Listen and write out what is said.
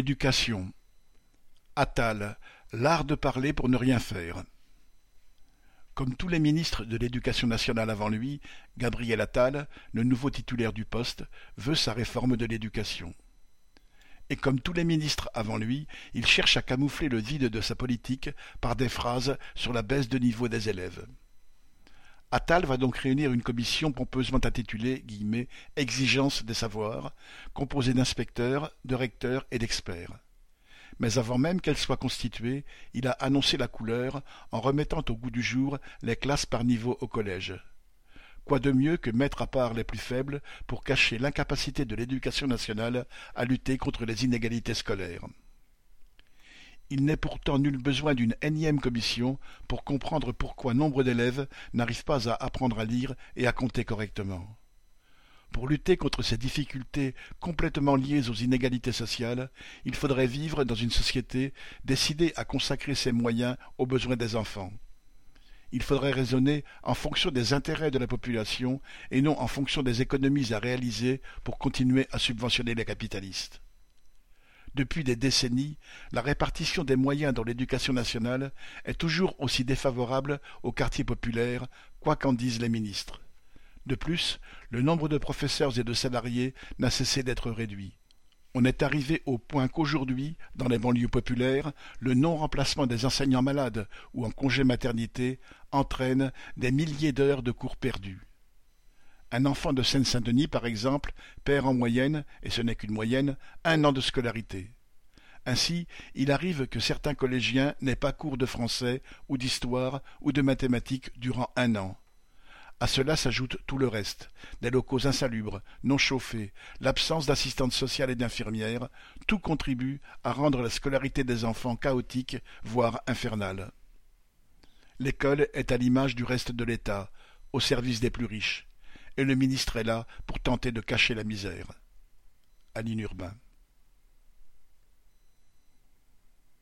Éducation. Attal, l'art de parler pour ne rien faire. Comme tous les ministres de l'Éducation nationale avant lui, Gabriel Attal, le nouveau titulaire du poste, veut sa réforme de l'éducation. Et comme tous les ministres avant lui, il cherche à camoufler le vide de sa politique par des phrases sur la baisse de niveau des élèves. Attal va donc réunir une commission pompeusement intitulée « Exigence des savoirs », composée d'inspecteurs, de recteurs et d'experts. Mais avant même qu'elle soit constituée, il a annoncé la couleur en remettant au goût du jour les classes par niveau au collège. Quoi de mieux que mettre à part les plus faibles pour cacher l'incapacité de l'éducation nationale à lutter contre les inégalités scolaires il n'est pourtant nul besoin d'une énième commission pour comprendre pourquoi nombre d'élèves n'arrivent pas à apprendre à lire et à compter correctement. Pour lutter contre ces difficultés complètement liées aux inégalités sociales, il faudrait vivre dans une société décidée à consacrer ses moyens aux besoins des enfants. Il faudrait raisonner en fonction des intérêts de la population et non en fonction des économies à réaliser pour continuer à subventionner les capitalistes. Depuis des décennies, la répartition des moyens dans l'éducation nationale est toujours aussi défavorable aux quartiers populaires, quoi qu'en disent les ministres. De plus, le nombre de professeurs et de salariés n'a cessé d'être réduit. On est arrivé au point qu'aujourd'hui, dans les banlieues populaires, le non-remplacement des enseignants malades ou en congé maternité entraîne des milliers d'heures de cours perdus. Un enfant de Seine-Saint-Denis, par exemple, perd en moyenne, et ce n'est qu'une moyenne, un an de scolarité. Ainsi, il arrive que certains collégiens n'aient pas cours de français ou d'histoire ou de mathématiques durant un an. À cela s'ajoute tout le reste, des locaux insalubres, non chauffés, l'absence d'assistantes sociales et d'infirmières, tout contribue à rendre la scolarité des enfants chaotique, voire infernale. L'école est à l'image du reste de l'État, au service des plus riches et le ministre est là pour tenter de cacher la misère. Aline Urbain.